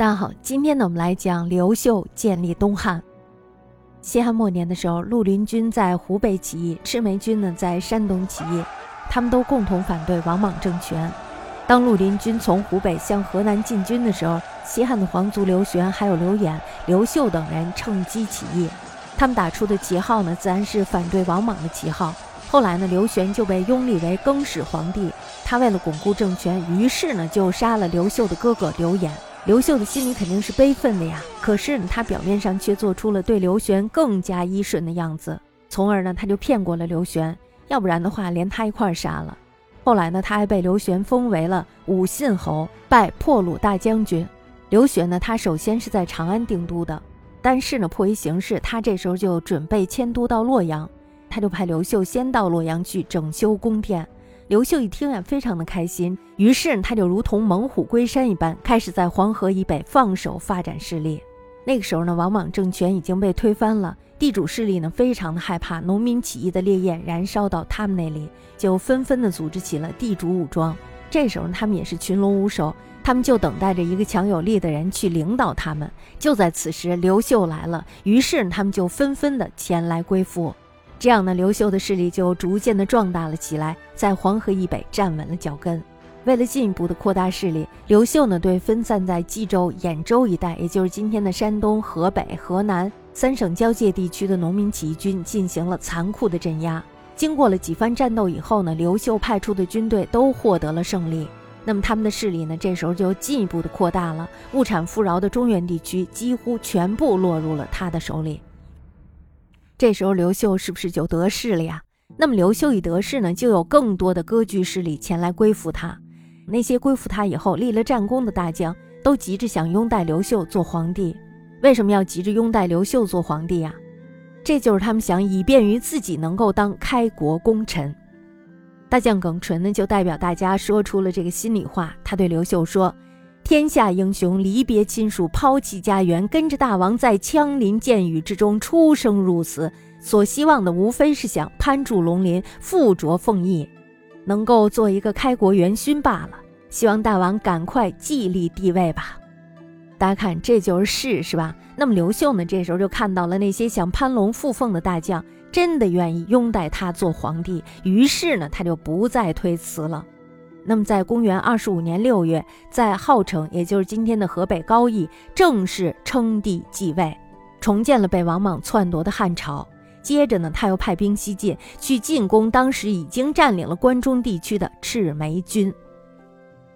大家好，今天呢，我们来讲刘秀建立东汉。西汉末年的时候，绿林军在湖北起义，赤眉军呢在山东起义，他们都共同反对王莽政权。当绿林军从湖北向河南进军的时候，西汉的皇族刘玄、还有刘演、刘秀等人趁机起义。他们打出的旗号呢，自然是反对王莽的旗号。后来呢，刘玄就被拥立为更始皇帝。他为了巩固政权，于是呢就杀了刘秀的哥哥刘演。刘秀的心里肯定是悲愤的呀，可是呢，他表面上却做出了对刘玄更加依顺的样子，从而呢，他就骗过了刘玄，要不然的话，连他一块杀了。后来呢，他还被刘玄封为了武信侯，拜破虏大将军。刘玄呢，他首先是在长安定都的，但是呢，迫于形势，他这时候就准备迁都到洛阳，他就派刘秀先到洛阳去整修宫殿。刘秀一听呀，非常的开心，于是他就如同猛虎归山一般，开始在黄河以北放手发展势力。那个时候呢，王莽政权已经被推翻了，地主势力呢非常的害怕农民起义的烈焰燃烧到他们那里，就纷纷的组织起了地主武装。这时候他们也是群龙无首，他们就等待着一个强有力的人去领导他们。就在此时，刘秀来了，于是他们就纷纷的前来归附。这样呢，刘秀的势力就逐渐的壮大了起来，在黄河以北站稳了脚跟。为了进一步的扩大势力，刘秀呢对分散在冀州、兖州一带，也就是今天的山东、河北、河南三省交界地区的农民起义军进行了残酷的镇压。经过了几番战斗以后呢，刘秀派出的军队都获得了胜利。那么他们的势力呢，这时候就进一步的扩大了，物产富饶的中原地区几乎全部落入了他的手里。这时候刘秀是不是就得势了呀？那么刘秀一得势呢，就有更多的割据势力前来归附他。那些归附他以后立了战功的大将，都急着想拥戴刘秀做皇帝。为什么要急着拥戴刘秀做皇帝呀？这就是他们想以便于自己能够当开国功臣。大将耿纯呢，就代表大家说出了这个心里话。他对刘秀说。天下英雄离别亲属，抛弃家园，跟着大王在枪林箭雨之中出生入死，所希望的无非是想攀住龙鳞，附着凤翼，能够做一个开国元勋罢了。希望大王赶快继立帝位吧。大家看，这就是，是吧？那么刘秀呢？这时候就看到了那些想攀龙附凤的大将，真的愿意拥戴他做皇帝，于是呢，他就不再推辞了。那么，在公元二十五年六月，在号城，也就是今天的河北高邑，正式称帝继位，重建了被王莽篡夺的汉朝。接着呢，他又派兵西进，去进攻当时已经占领了关中地区的赤眉军。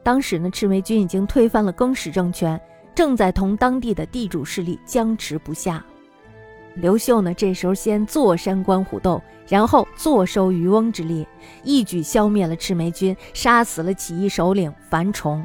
当时呢，赤眉军已经推翻了更始政权，正在同当地的地主势力僵持不下。刘秀呢，这时候先坐山观虎斗，然后坐收渔翁之利，一举消灭了赤眉军，杀死了起义首领樊崇。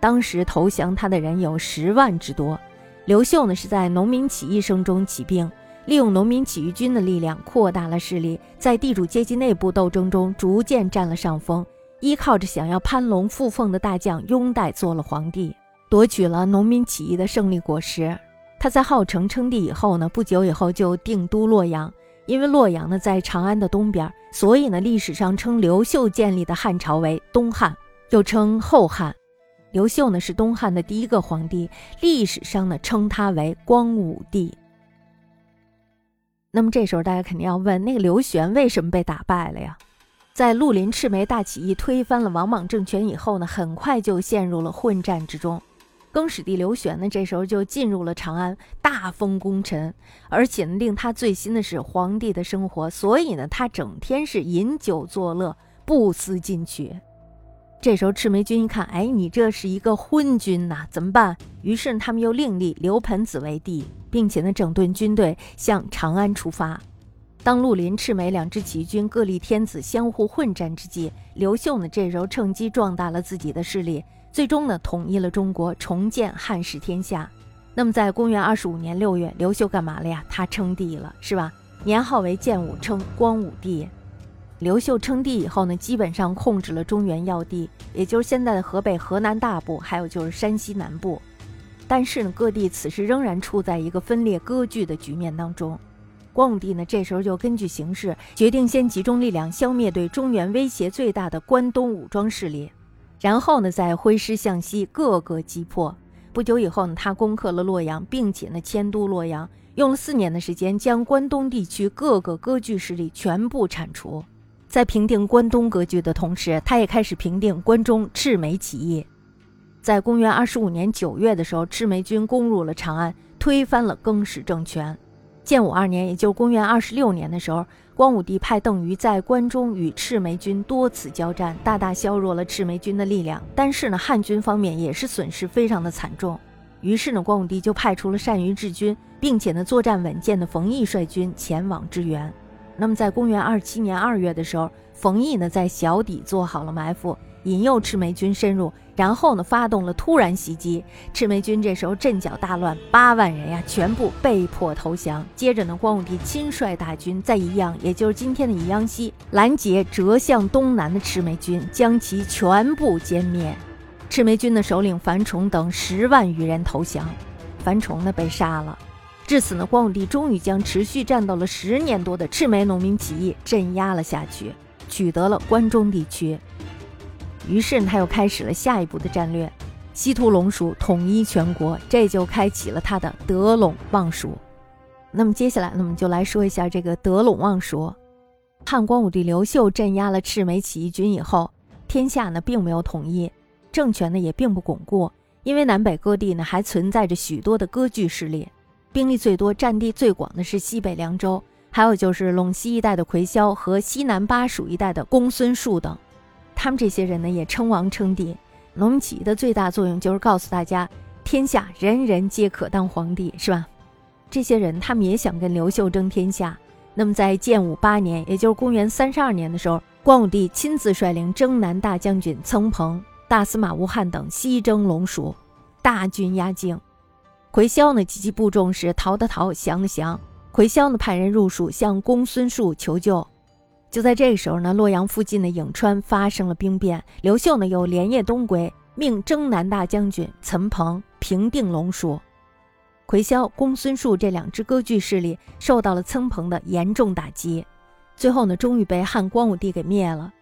当时投降他的人有十万之多。刘秀呢，是在农民起义声中起兵，利用农民起义军的力量扩大了势力，在地主阶级内部斗争中逐渐占了上风，依靠着想要攀龙附凤的大将拥戴做了皇帝，夺取了农民起义的胜利果实。他在号城称帝以后呢，不久以后就定都洛阳。因为洛阳呢在长安的东边，所以呢历史上称刘秀建立的汉朝为东汉，又称后汉。刘秀呢是东汉的第一个皇帝，历史上呢称他为光武帝。那么这时候大家肯定要问，那个刘玄为什么被打败了呀？在绿林赤眉大起义推翻了王莽政权以后呢，很快就陷入了混战之中。更始帝刘玄呢，这时候就进入了长安，大封功臣，而且呢，令他最新的是皇帝的生活，所以呢，他整天是饮酒作乐，不思进取。这时候赤眉军一看，哎，你这是一个昏君呐，怎么办？于是他们又另立刘盆子为帝，并且呢，整顿军队向长安出发。当绿林、赤眉两支起义军各立天子，相互混战之际，刘秀呢，这时候趁机壮大了自己的势力。最终呢，统一了中国，重建汉室天下。那么，在公元二十五年六月，刘秀干嘛了呀？他称帝了，是吧？年号为建武，称光武帝。刘秀称帝以后呢，基本上控制了中原要地，也就是现在的河北、河南大部，还有就是山西南部。但是呢，各地此时仍然处在一个分裂割据的局面当中。光武帝呢，这时候就根据形势，决定先集中力量消灭对中原威胁最大的关东武装势力。然后呢，再挥师向西，各个击破。不久以后呢，他攻克了洛阳，并且呢迁都洛阳，用了四年的时间，将关东地区各个割据势力全部铲除。在平定关东割据的同时，他也开始平定关中赤眉起义。在公元二十五年九月的时候，赤眉军攻入了长安，推翻了更始政权。建武二年，也就公元二十六年的时候，光武帝派邓禹在关中与赤眉军多次交战，大大削弱了赤眉军的力量。但是呢，汉军方面也是损失非常的惨重。于是呢，光武帝就派出了善于治军，并且呢作战稳健的冯异率军前往支援。那么，在公元二七年二月的时候，冯异呢在小底做好了埋伏。引诱赤眉军深入，然后呢，发动了突然袭击。赤眉军这时候阵脚大乱，八万人呀，全部被迫投降。接着呢，光武帝亲率大军在宜阳，也就是今天的宜阳西，拦截折向东南的赤眉军，将其全部歼灭。赤眉军的首领樊崇等十万余人投降，樊崇呢被杀了。至此呢，光武帝终于将持续战斗了十年多的赤眉农民起义镇压了下去，取得了关中地区。于是他又开始了下一步的战略，西突龙蜀，统一全国，这就开启了他的得陇望蜀。那么接下来，那么就来说一下这个得陇望蜀。汉光武帝刘秀镇压了赤眉起义军以后，天下呢并没有统一，政权呢也并不巩固，因为南北各地呢还存在着许多的割据势力，兵力最多、占地最广的是西北凉州，还有就是陇西一带的魁嚣和西南巴蜀一带的公孙述等。他们这些人呢，也称王称帝。农民起义的最大作用就是告诉大家，天下人人皆可当皇帝，是吧？这些人他们也想跟刘秀争天下。那么在建武八年，也就是公元三十二年的时候，光武帝亲自率领征南大将军曾彭、大司马吴汉等西征龙蜀，大军压境。魁霄呢，积极部众是逃的逃，降的降。魁霄呢，派人入蜀向公孙述求救。就在这个时候呢，洛阳附近的颍川发生了兵变，刘秀呢又连夜东归，命征南大将军岑彭平定龙蜀。魁霄、公孙述这两支割据势力受到了岑彭的严重打击，最后呢，终于被汉光武帝给灭了。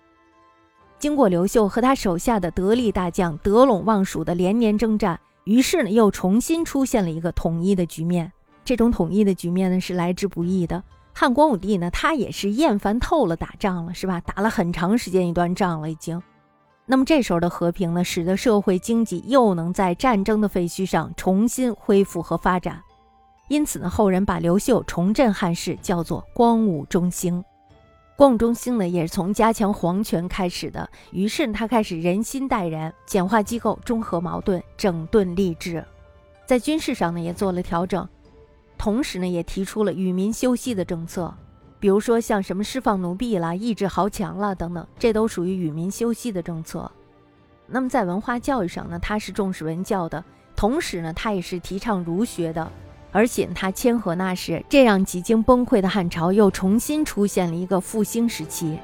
经过刘秀和他手下的得力大将得陇望蜀的连年征战，于是呢，又重新出现了一个统一的局面。这种统一的局面呢，是来之不易的。汉光武帝呢，他也是厌烦透了打仗了，是吧？打了很长时间一段仗了，已经。那么这时候的和平呢，使得社会经济又能在战争的废墟上重新恢复和发展。因此呢，后人把刘秀重振汉室叫做光武中兴。光武中兴呢，也是从加强皇权开始的。于是他开始人心待人，简化机构，中和矛盾，整顿吏治，在军事上呢也做了调整。同时呢，也提出了与民休息的政策，比如说像什么释放奴婢啦、抑制豪强啦等等，这都属于与民休息的政策。那么在文化教育上呢，他是重视文教的，同时呢，他也是提倡儒学的，而且他谦和纳士，这让几经崩溃的汉朝又重新出现了一个复兴时期。